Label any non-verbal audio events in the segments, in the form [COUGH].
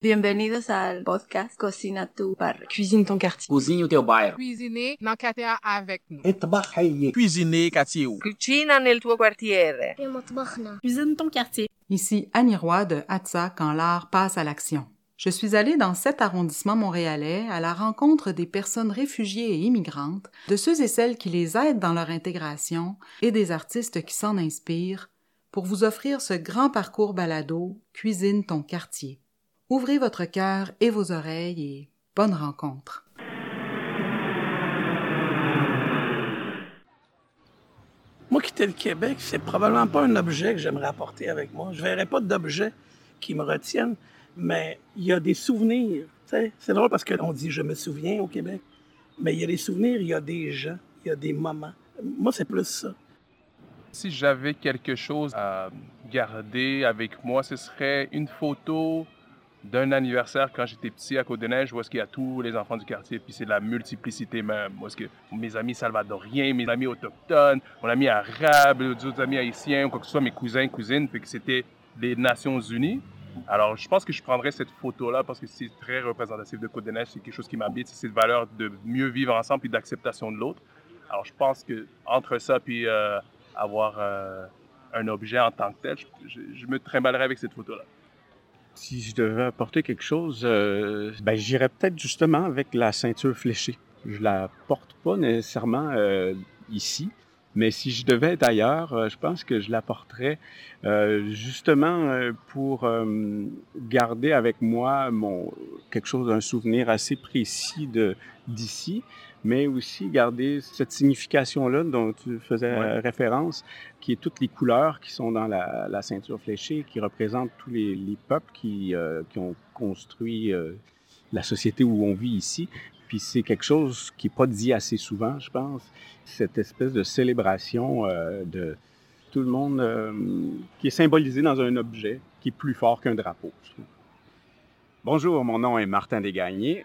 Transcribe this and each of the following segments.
Bienvenue Bienvenidos al podcast Cocina tu barrio. Cuisine ton quartier. Cuisine o teu. Cuisiner dans quartier avec nous. Cuisiner Cuisine quartier. Cucina nel tuo quartiere. Cuisine ton quartier. Ici Annie Roy de Atza quand l'art passe à l'action. Je suis allée dans cet arrondissement montréalais à la rencontre des personnes réfugiées et immigrantes, de ceux et celles qui les aident dans leur intégration et des artistes qui s'en inspirent pour vous offrir ce grand parcours balado Cuisine ton quartier. Ouvrez votre cœur et vos oreilles et bonne rencontre. Moi, quitter le Québec, c'est probablement pas un objet que j'aimerais apporter avec moi. Je verrais pas d'objet qui me retienne, mais il y a des souvenirs. C'est drôle parce qu'on dit je me souviens au Québec, mais il y a des souvenirs, il y a des gens, il y a des moments. Moi, c'est plus ça. Si j'avais quelque chose à garder avec moi, ce serait une photo d'un anniversaire quand j'étais petit à Côte-des-Neiges où est-ce qu'il y a tous les enfants du quartier, puis c'est la multiplicité même. Où est-ce que mes amis salvadoriens, mes amis autochtones, mon ami arabe, d'autres amis haïtiens, quoi que ce soit, mes cousins, cousines, puis que c'était les Nations Unies. Alors, je pense que je prendrais cette photo-là parce que c'est très représentatif de Côte-des-Neiges, c'est quelque chose qui m'habite, c'est cette valeur de mieux vivre ensemble et d'acceptation de l'autre. Alors, je pense que entre ça puis euh, avoir euh, un objet en tant que tel, je, je- je me trimballerais avec cette photo-là. Si je devais apporter quelque chose, euh, ben, j'irais peut-être justement avec la ceinture fléchée. Je la porte pas nécessairement euh, ici, mais si je devais être ailleurs, euh, je pense que je la porterais euh, justement euh, pour euh, garder avec moi mon quelque chose, un souvenir assez précis de d'ici, mais aussi garder cette signification-là dont tu faisais référence, qui est toutes les couleurs qui sont dans la, la ceinture fléchée, qui représentent tous les, les peuples qui, euh, qui ont construit euh, la société où on vit ici. Puis c'est quelque chose qui n'est pas dit assez souvent, je pense, cette espèce de célébration euh, de tout le monde euh, qui est symbolisé dans un objet qui est plus fort qu'un drapeau. je trouve. Bonjour, mon nom est Martin Desgagnés.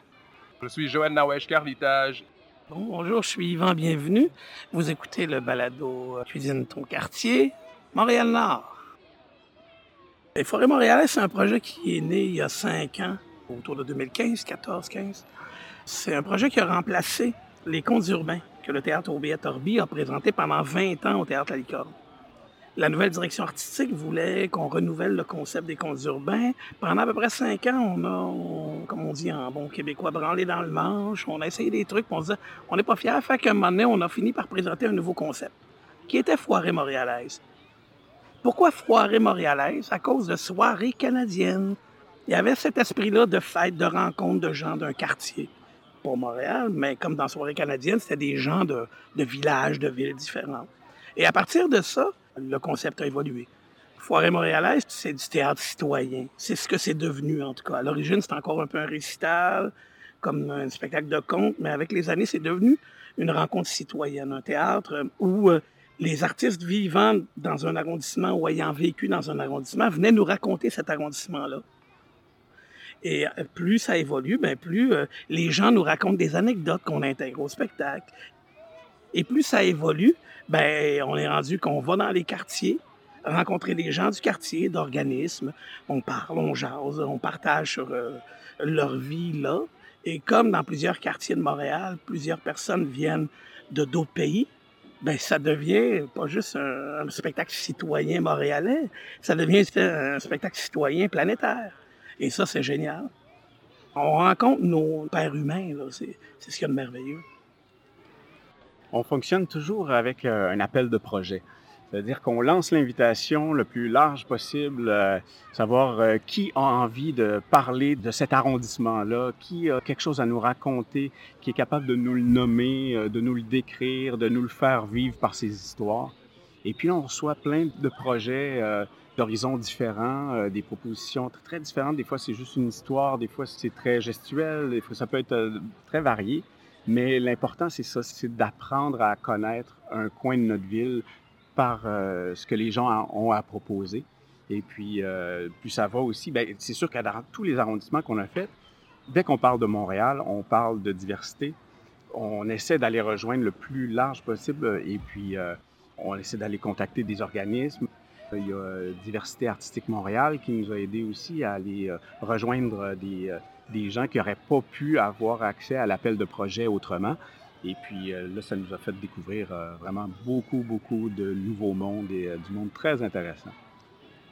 Je suis Joël Nawesh Carlitage. Bon, bonjour, je suis Yvan Bienvenu. Vous écoutez le balado euh, Cuisine ton quartier, Montréal-Nord. Les Forêts montréalaises, c'est un projet qui est né il y a cinq ans, autour de 2015, 14, 15. C'est un projet qui a remplacé les contes urbains que le théâtre Aubé Torby a présenté pendant 20 ans au théâtre La Licorne. La nouvelle direction artistique voulait qu'on renouvelle le concept des contes urbains. Pendant à peu près cinq ans, on a, comme on dit en bon québécois, branlé dans le manche. On a essayé des trucs, on disait, on n'est pas fiers. Fait qu'à un moment donné, on a fini par présenter un nouveau concept, qui était Foirée montréalaise. Pourquoi Foirée montréalaise? À cause de soirées canadiennes. Il y avait cet esprit-là de fête, de rencontre de gens d'un quartier. Pour Montréal, mais comme dans Soirée canadienne, c'était des gens de, villages, de villes différentes. Et à partir de ça, le concept a évolué. Foirée montréalaise, c'est du théâtre citoyen. C'est ce que c'est devenu, en tout cas. À l'origine, c'était encore un peu un récital, comme un spectacle de conte, mais avec les années, c'est devenu une rencontre citoyenne, un théâtre où euh, les artistes vivant dans un arrondissement ou ayant vécu dans un arrondissement venaient nous raconter cet arrondissement-là. Et euh, plus ça évolue, ben plus euh, les gens nous racontent des anecdotes qu'on intègre au spectacle. Et plus ça évolue, ben on est rendu qu'on va dans les quartiers, rencontrer des gens du quartier, d'organismes, on parle, on jase, on partage sur euh, leur vie là. Et comme dans plusieurs quartiers de Montréal, plusieurs personnes viennent de d'autres pays, ben ça devient pas juste un, un spectacle citoyen montréalais, ça devient un spectacle citoyen planétaire. Et ça, c'est génial. On rencontre nos pères humains. C'est, ce qu'il y a de merveilleux. On fonctionne toujours avec euh, un appel de projet. C'est-à-dire qu'on lance l'invitation le plus large possible, euh, savoir euh, qui a envie de parler de cet arrondissement-là, qui a quelque chose à nous raconter, qui est capable de nous le nommer, de nous le décrire, de nous le faire vivre par ses histoires. Et puis on reçoit plein de projets d'horizons différents, euh, des propositions très, différentes. Des fois, c'est juste une histoire, des fois, c'est très gestuel, des fois, ça peut être euh, très varié. Mais l'important, c'est ça, c'est d'apprendre à connaître un coin de notre ville par euh, ce que les gens en- ont à proposer. Et puis, puis ça va aussi, ben, c'est sûr que dans tous les arrondissements qu'on a faits, dès qu'on parle de Montréal, on parle de diversité. On essaie d'aller rejoindre le plus large possible et puis on essaie d'aller contacter des organismes. Il y a Diversité artistique Montréal qui nous a aidé aussi à aller rejoindre des, des gens qui n'auraient pas pu avoir accès à l'appel de projet autrement. Et puis là, ça nous a fait découvrir vraiment beaucoup, beaucoup de nouveaux mondes et du monde très intéressant.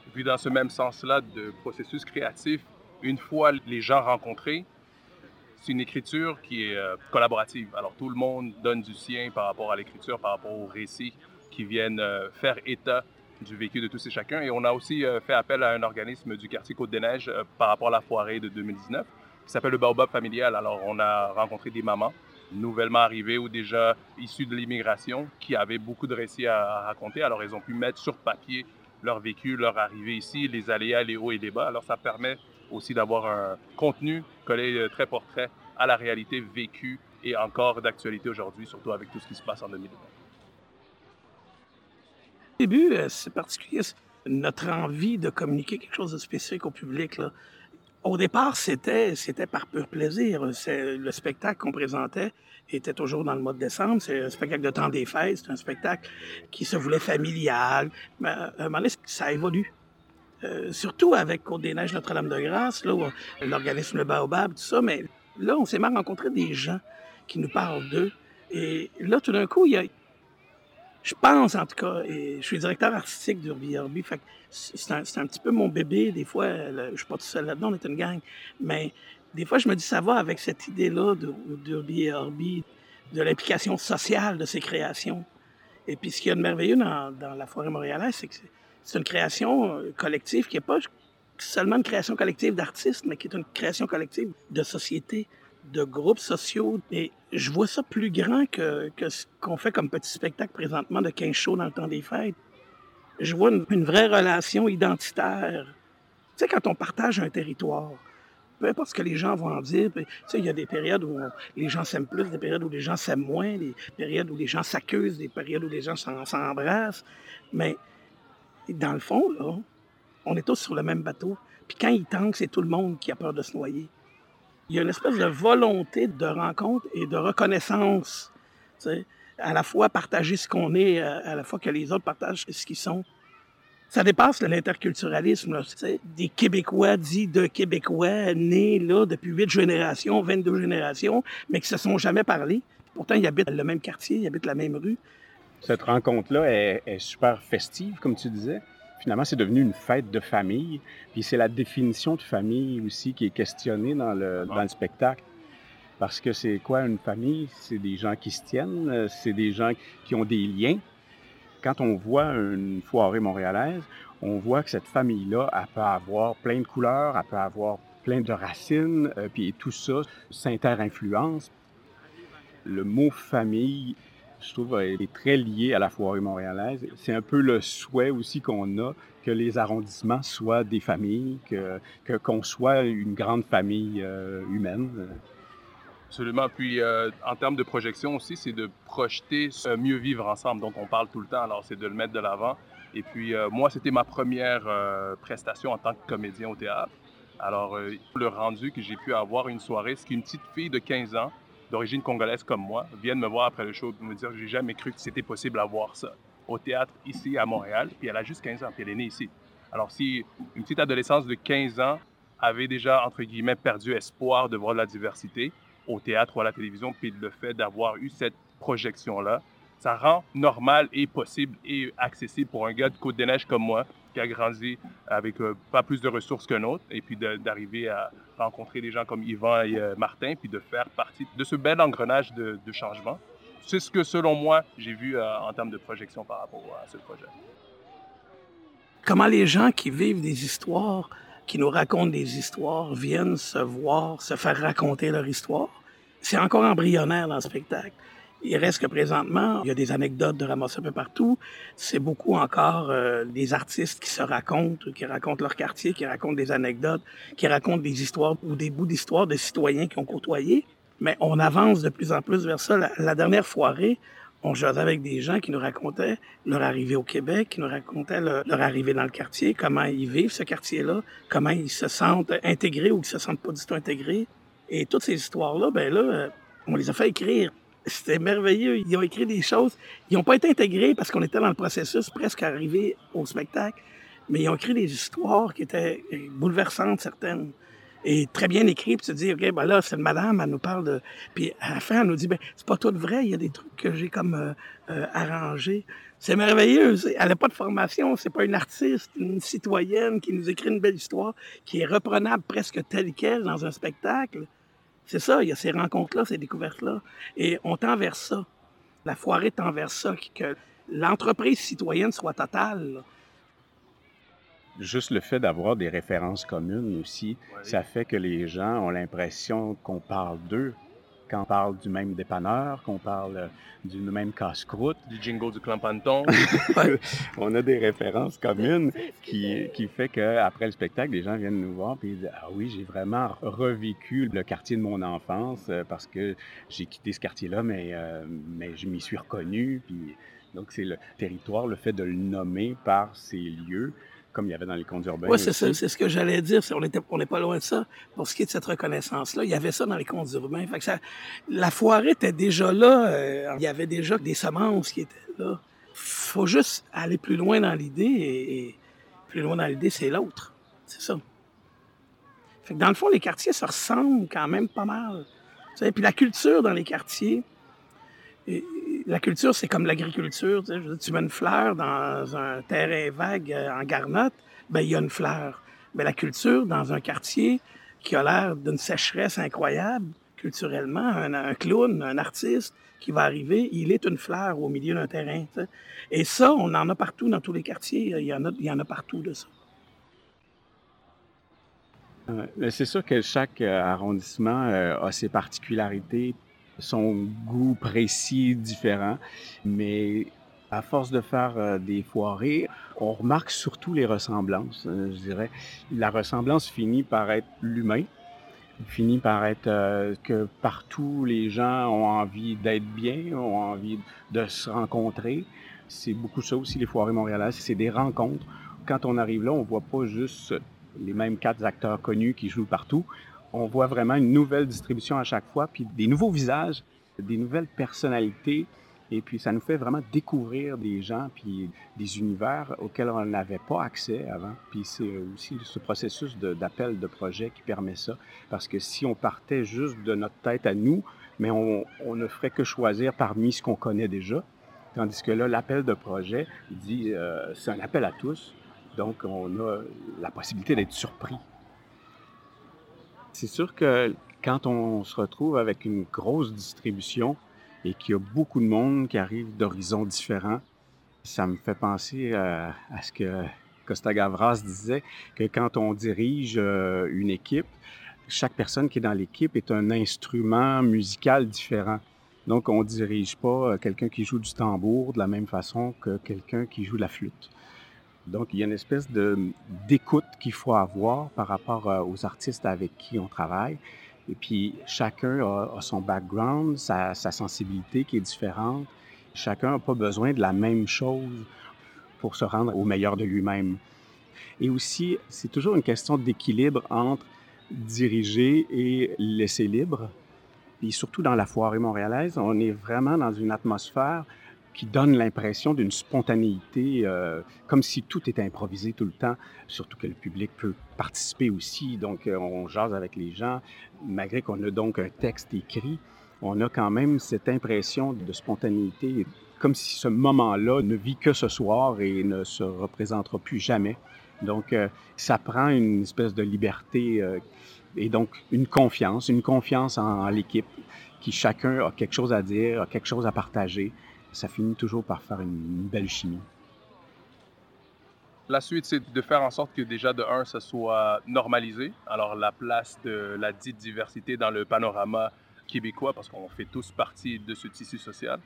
Et puis dans ce même sens-là de processus créatif, une fois les gens rencontrés, c'est une écriture qui est collaborative. Alors tout le monde donne du sien par rapport à l'écriture, par rapport aux récits qui viennent faire état du vécu de tous et chacun. Et on a aussi fait appel à un organisme du quartier Côte-des-Neiges par rapport à la foirée de 2019 qui s'appelle le Baobab familial. Alors on a rencontré des mamans nouvellement arrivées ou déjà issues de l'immigration qui avaient beaucoup de récits à raconter. Alors ils ont pu mettre sur papier leur vécu, leur arrivée ici, les aléas, les hauts et les bas. Alors ça permet aussi d'avoir un contenu collé très portrait à la réalité vécue et encore d'actualité aujourd'hui, surtout avec tout ce qui se passe en 2020. Au début, c'est particulier, notre envie de communiquer quelque chose de spécifique au public. Là. Au départ, c'était, c'était par pur plaisir. Le spectacle qu'on présentait était toujours dans le mois de décembre. C'est un spectacle de temps des fêtes. C'est un spectacle qui se voulait familial. Mais à un moment donné, ça évolue. Euh, surtout avec Côte-des-Neiges Notre-Dame-de-Grâce, là, l'organisme Le Baobab, tout ça. Mais là, on s'est mal rencontré des gens qui nous parlent d'eux. Et là, tout d'un coup, il y a, je pense, en tout cas, et je suis directeur artistique d'Urbi fait c'est un, un, petit peu mon bébé. Des fois, je suis pas tout seul là-dedans, on est une gang. Mais des fois, je me dis, ça va avec cette idée-là d'Urbi et Orbi, de l'implication sociale de ces créations. Et puis, ce qu'il y a de merveilleux dans, la forêt montréalaise, c'est que c'est une création euh, collective qui n'est pas seulement une création collective d'artistes, mais qui est une création collective de société de groupes sociaux. Et je vois ça plus grand que, ce qu'on fait comme petit spectacle présentement de 15 shows dans le temps des fêtes. Je vois une, vraie relation identitaire. Tu sais, quand on partage un territoire, peu importe ce que les gens vont en dire, tu sais, il y a des périodes où les gens s'aiment plus, des périodes où les gens s'aiment moins, des périodes où les gens s'accusent, des périodes où les gens s'embrassent. Mais dans le fond, là, on est tous sur le même bateau. Puis quand il tangue, c'est tout le monde qui a peur de se noyer il y a une espèce de volonté de rencontre et de reconnaissance. À la fois partager ce qu'on est, à la fois que les autres partagent ce qu'ils sont. Ça dépasse l'interculturalisme. Des Québécois dits de Québécois nés là depuis huit générations, 22 générations, mais qui se sont jamais parlé. Pourtant, ils habitent le même quartier, ils habitent la même rue. Cette rencontre-là est super festive, comme tu disais finalement, c'est devenu une fête de famille. Puis c'est la définition de famille aussi qui est questionnée dans le, dans le spectacle. Parce que c'est quoi une famille? C'est des gens qui se tiennent, c'est des gens qui ont des liens. Quand on voit une foirée montréalaise, on voit que cette famille-là, elle peut avoir plein de couleurs, elle peut avoir plein de racines, euh, puis tout ça s'inter-influence. Le mot famille, je trouve, est très lié à la foire montréalaise. C'est un peu le souhait aussi qu'on a que les arrondissements soient des familles, que qu'on soit une grande famille euh, humaine. Absolument. Puis euh, en termes de projection aussi, c'est de projeter mieux vivre ensemble dont on parle tout le temps. Alors c'est de le mettre de l'avant. Et puis euh, moi, c'était ma première prestation en tant que comédien au théâtre. Alors le rendu que j'ai pu avoir une soirée, c'est qu'une petite fille de 15 ans d'origine congolaise comme moi viennent me voir après le show et me dire j'ai jamais cru que c'était possible d'avoir ça au théâtre ici à Montréal. Puis elle a juste 15 ans, puis elle est née ici. Alors si une petite adolescence de 15 ans avait déjà, entre guillemets, perdu espoir de voir de la diversité au théâtre ou à la télévision, puis le fait d'avoir eu cette projection-là, ça rend normal et possible et accessible pour un gars de Côte-des-Neiges comme moi, qui a grandi avec euh, pas plus de ressources qu'un autre, et puis d'arriver à rencontrer des gens comme Yvan et euh, Martin, puis de faire partie de ce bel engrenage de, changement. C'est ce que, selon moi, j'ai vu euh, en termes de projection par rapport à ce projet. Comment les gens qui vivent des histoires, qui nous racontent des histoires, viennent se voir, se faire raconter leur histoire, c'est encore embryonnaire dans le spectacle. Il reste que présentement, il y a des anecdotes de ramasser un peu partout. C'est beaucoup encore euh, des artistes qui se racontent, qui racontent leur quartier, qui racontent des anecdotes, qui racontent des histoires ou des bouts d'histoire de citoyens qui ont côtoyé. Mais on avance de plus en plus vers ça. La, dernière foirée, on jouait avec des gens qui nous racontaient leur arrivée au Québec, qui nous racontaient leur, leur arrivée dans le quartier, comment ils vivent ce quartier-là, comment ils se sentent intégrés ou qu'ils se sentent pas du tout intégrés. Et toutes ces histoires-là, ben là, euh, on les a fait écrire C'était merveilleux. Ils ont écrit des choses. Ils n'ont pas été intégrés parce qu'on était dans le processus presque arrivé au spectacle. Mais ils ont écrit des histoires qui étaient bouleversantes, certaines. Et très bien écrites. Puis tu te dis, OK, ben là, cette madame, elle nous parle de. Puis à la fin, elle nous dit, ben, c'est pas tout vrai. Il y a des trucs que j'ai comme euh, euh, arrangés. C'est merveilleux. Elle n'a pas de formation. C'est pas une artiste, une citoyenne qui nous écrit une belle histoire qui est reprenable presque telle qu'elle dans un spectacle. C'est ça, il y a ces rencontres-là, ces découvertes-là. Et on tend vers ça. La foirée tend vers ça, que l'entreprise citoyenne soit totale. Juste le fait d'avoir des références communes aussi, ça fait que les gens ont l'impression qu'on parle d'eux quand on parle du même dépanneur, qu'on parle euh, du même casse-croûte. Du jingle du Clampanton. [LAUGHS] on a des références communes qui, qui fait qu'après le spectacle, les gens viennent nous voir et disent Ah oui, j'ai vraiment revécu le quartier de mon enfance euh, parce que j'ai quitté ce quartier-là, mais, euh, mais je m'y suis reconnu. Puis, donc, c'est le territoire, le fait de le nommer par ces lieux comme il y avait dans les contes urbains. Oui, c'est ça, c'est ce que j'allais dire. On n'est on pas loin de ça. Pour ce qui est de cette reconnaissance-là, il y avait ça dans les contes urbains. Fait que ça, la foirée était déjà là. Euh, il y avait déjà des semences qui étaient là. faut juste aller plus loin dans l'idée et, plus loin dans l'idée, c'est l'autre. C'est ça. Fait que dans le fond, les quartiers se ressemblent quand même pas mal. Puis la culture dans les quartiers, la culture, c'est comme l'agriculture. Tu, mets une fleur dans un terrain vague euh, en garnotte, ben il y a une fleur. Mais la culture, dans un quartier qui a l'air d'une sécheresse incroyable, culturellement, un, clown, un artiste qui va arriver, il est une fleur au milieu d'un terrain. Et ça, on en a partout dans tous les quartiers. Il y en a, il y en a partout de ça. C'est sûr que chaque euh, arrondissement euh, a ses particularités son goût précis différent, mais à force de faire euh, des foirées, on remarque surtout les ressemblances, euh, je dirais. La ressemblance finit par être l'humain, finit par être euh, que partout les gens ont envie d'être bien, ont envie de se rencontrer. C'est beaucoup ça aussi, les foirées montréalaises, c'est des rencontres. Quand on arrive là, on voit pas juste les mêmes quatre acteurs connus qui jouent partout on voit vraiment une nouvelle distribution à chaque fois, puis des nouveaux visages, des nouvelles personnalités. Et puis, ça nous fait vraiment découvrir des gens, puis des univers auxquels on n'avait pas accès avant. Puis, c'est aussi ce processus d'appel de, projet qui permet ça. Parce que si on partait juste de notre tête à nous, mais on, ne ferait que choisir parmi ce qu'on connaît déjà. Tandis que là, l'appel de projet dit, euh, c'est un appel à tous. Donc, on a la possibilité d'être surpris c'est sûr que quand on se retrouve avec une grosse distribution et qu'il y a beaucoup de monde qui arrive d'horizons différents, ça me fait penser à, ce que Costa Gavras disait, que quand on dirige euh, une équipe, chaque personne qui est dans l'équipe est un instrument musical différent. Donc, on ne dirige pas euh, quelqu'un qui joue du tambour de la même façon que quelqu'un qui joue la flûte. Donc, il y a une espèce d'écoute qu'il faut avoir par rapport euh, aux artistes avec qui on travaille. Et puis, chacun a, son background, sa, sensibilité qui est différente. Chacun n'a pas besoin de la même chose pour se rendre au meilleur de lui-même. Et aussi, c'est toujours une question d'équilibre entre diriger et laisser libre. Et surtout dans la foirée montréalaise, on est vraiment dans une atmosphère qui donne l'impression d'une spontanéité, euh, comme si tout était improvisé tout le temps, surtout que le public peut participer aussi. Donc, euh, on jase avec les gens, malgré qu'on a donc un texte écrit, on a quand même cette impression de spontanéité, comme si ce moment-là ne vit que ce soir et ne se représentera plus jamais. Donc, euh, ça prend une espèce de liberté et donc une confiance, une confiance en l'équipe, qui chacun a quelque chose à dire, a quelque chose à partager ça finit toujours par faire une, belle chimie. La suite, c'est de faire en sorte que déjà de un, ça soit normalisé. Alors la place de la dite diversité dans le panorama québécois, parce qu'on fait tous partie de ce tissu social.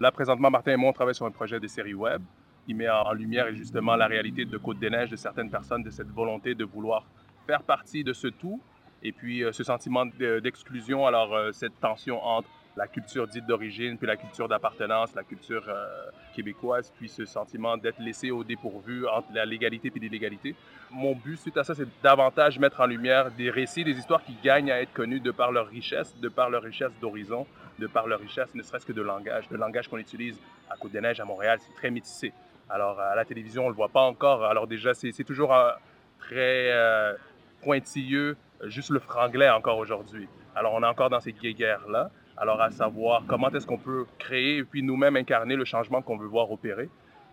Là, présentement, Martin et moi, on travaille sur un projet de série web. Il met en lumière justement la réalité de Côte-des-Neiges, de certaines personnes, de cette volonté de vouloir faire partie de ce tout. Et puis euh, ce sentiment d'exclusion, alors euh, cette tension entre la culture dite d'origine, puis la culture d'appartenance, la culture euh, québécoise, puis ce sentiment d'être laissé au dépourvu entre la légalité et l'illégalité. Mon but suite à ça, c'est davantage mettre en lumière des récits, des histoires qui gagnent à être connues de par leur richesse, de par leur richesse d'horizon, de par leur richesse, ne serait-ce que de langage. Le langage qu'on utilise à Côte-des-Neiges, à Montréal, c'est très métissé. Alors, à la télévision, on ne le voit pas encore. Alors déjà, c'est toujours euh, très euh, pointilleux, juste le franglais encore aujourd'hui. Alors, on est encore dans ces guéguerres-là. Alors, à savoir comment est-ce qu'on peut créer et puis nous-mêmes incarner le changement qu'on veut voir opérer.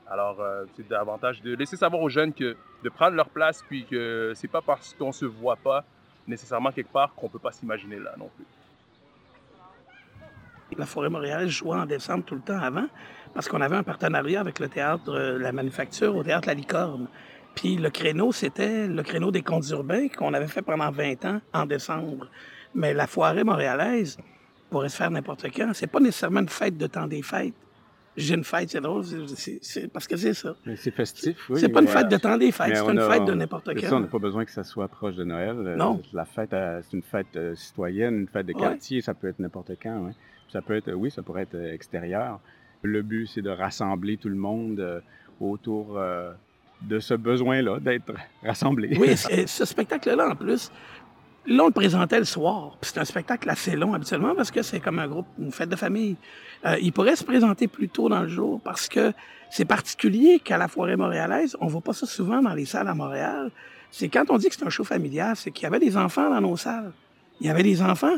Alors, euh, c'est davantage de laisser savoir aux jeunes que de prendre leur place, puis que c'est pas parce qu'on se voit pas nécessairement quelque part qu'on peut pas s'imaginer là non plus. La Forêt Montréal jouait en décembre tout le temps avant, parce qu'on avait un partenariat avec le théâtre euh, La Manufacture au théâtre La Licorne. Puis le créneau, c'était le créneau des contes urbains qu'on avait fait pendant 20 ans en décembre. Mais la Forêt montréalaise, pourrait se faire n'importe quand. C'est pas nécessairement une fête de temps des fêtes. J'ai une fête, c'est drôle, c'est parce que c'est ça. C'est festif, oui. C'est pas une fête de temps des fêtes, c'est une fête de n'importe quand. Ça, on n'a pas besoin que ça soit proche de Noël. Euh, non. La fête, euh, c'est une fête euh, citoyenne, une fête de quartier, ça peut être n'importe quand. Ouais. Ça peut être, oui, ça pourrait être extérieur. Le but, c'est de rassembler tout le monde autour de ce besoin-là, d'être [LAUGHS] rassemblé. Oui, ce spectacle-là, en plus, Là, on le présentait le soir. C'est un spectacle assez long habituellement parce que c'est comme un groupe, une fête de famille. Euh, il pourrait se présenter plus tôt dans le jour parce que c'est particulier qu'à la forêt montréalaise, on voit pas ça souvent dans les salles à Montréal. C'est quand on dit que c'est un show familial, c'est qu'il y avait des enfants dans nos salles. Il y avait des enfants.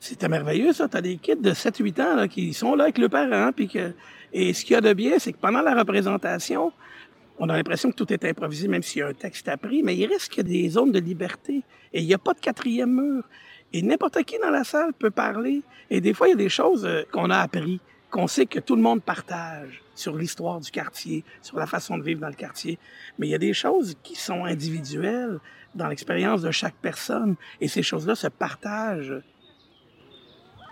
C'était merveilleux, ça. T'as des kids de 7-8 ans là, qui sont là avec le parent. Que... Et ce qu'il y a de bien, c'est que pendant la représentation, on a l'impression que tout est improvisé, même s'il y a un texte appris, mais il reste des zones de liberté. Et il n'y a pas de quatrième mur. Et n'importe qui dans la salle peut parler. Et des fois, il y a des choses euh, qu'on a appris, qu'on sait que tout le monde partage sur l'histoire du quartier, sur la façon de vivre dans le quartier. Mais il y a des choses qui sont individuelles dans l'expérience de chaque personne. Et ces choses-là se partagent.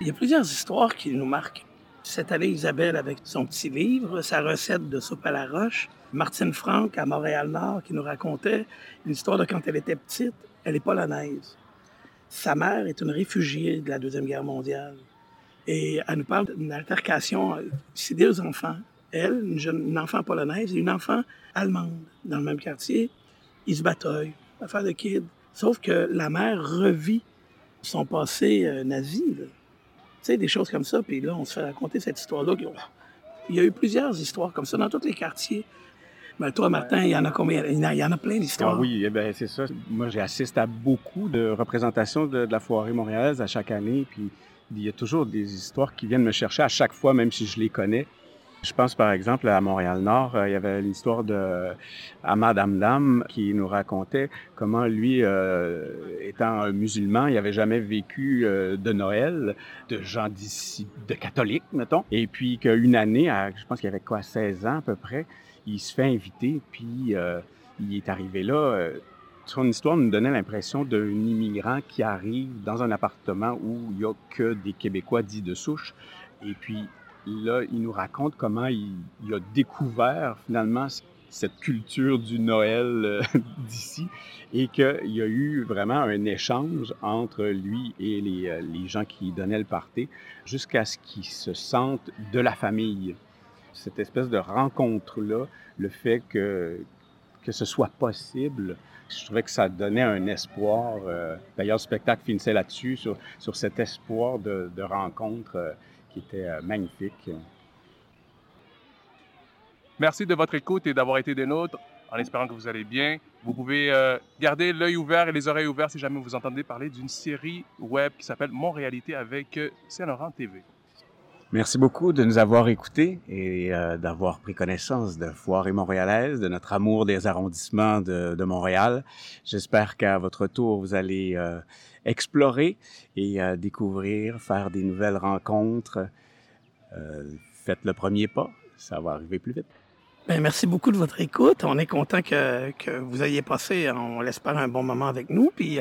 Il y a plusieurs histoires qui nous marquent. Cette année, Isabelle avec son petit livre, sa recette de soupe à la roche. Martine Franck à Montréal-Nord qui nous racontait une histoire de quand elle était petite. Elle est polonaise. Sa mère est une réfugiée de la Deuxième Guerre mondiale. Et elle nous parle d'une altercation. C'est deux enfants. Elle, une, enfant polonaise et une enfant allemande dans le même quartier. Ils se bataillent, affaire de kid. Sauf que la mère revit son passé euh, nazi. Tu sais, des choses comme ça. Puis là, on se fait raconter cette histoire-là. Il y a eu plusieurs histoires comme ça dans tous les quartiers. Mais toi, Martin, il y en a combien? Il y en a, plein d'histoires. Ah oui, eh ben, c'est ça. Moi, j'assiste à beaucoup de représentations de, la foirée montréalaise à chaque année. Puis il y a toujours des histoires qui viennent me chercher à chaque fois, même si je les connais. Je pense par exemple à Montréal-Nord, euh, il y avait l'histoire de Ahmad Amdam qui nous racontait comment lui, euh, étant musulman, il n'avait jamais vécu euh, de Noël, de gens d'ici, de catholiques, mettons. Et puis qu'une année, je pense qu'il avait quoi, 16 ans à peu près, il se fait inviter, puis euh, il est arrivé là. Euh, son histoire nous donnait l'impression d'un immigrant qui arrive dans un appartement où il n'y a que des Québécois dits de souche. Et puis là, il nous raconte comment il, a découvert finalement cette culture du Noël euh, [LAUGHS] d'ici et qu'il y a eu vraiment un échange entre lui et les, gens qui donnaient le party jusqu'à ce qu'ils se sentent de la famille cette espèce de rencontre-là, le fait que, que ce soit possible, je trouvais que ça donnait un espoir. Euh, d'ailleurs, le spectacle finissait là-dessus, sur, sur cet espoir de, rencontre euh, qui était euh, magnifique. Merci de votre écoute et d'avoir été des nôtres, en espérant que vous allez bien. Vous pouvez garder l'œil ouvert et les oreilles ouvertes si jamais vous entendez parler d'une série web qui s'appelle Mon Réalité avec Saint-Laurent TV. Merci beaucoup de nous avoir écoutés et euh, d'avoir pris connaissance de Foire et Montréalaise, de notre amour des arrondissements de, de Montréal. J'espère qu'à votre tour, vous allez euh, explorer et euh, découvrir, faire des nouvelles rencontres. faites le premier pas, ça va arriver plus vite. Bien, merci beaucoup de votre écoute. On est content que, que vous ayez passé, on l'espère, un bon moment avec nous. Puis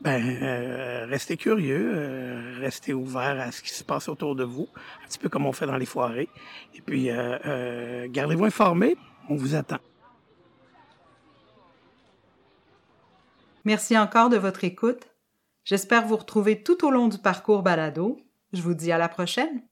ben, euh, restez curieux, euh, restez ouvert à ce qui se passe autour de vous, un petit peu comme on fait dans les foirées. Et puis, euh, gardez-vous informés, on vous attend. Merci encore de votre écoute. J'espère vous retrouver tout au long du parcours balado. Je vous dis à la prochaine.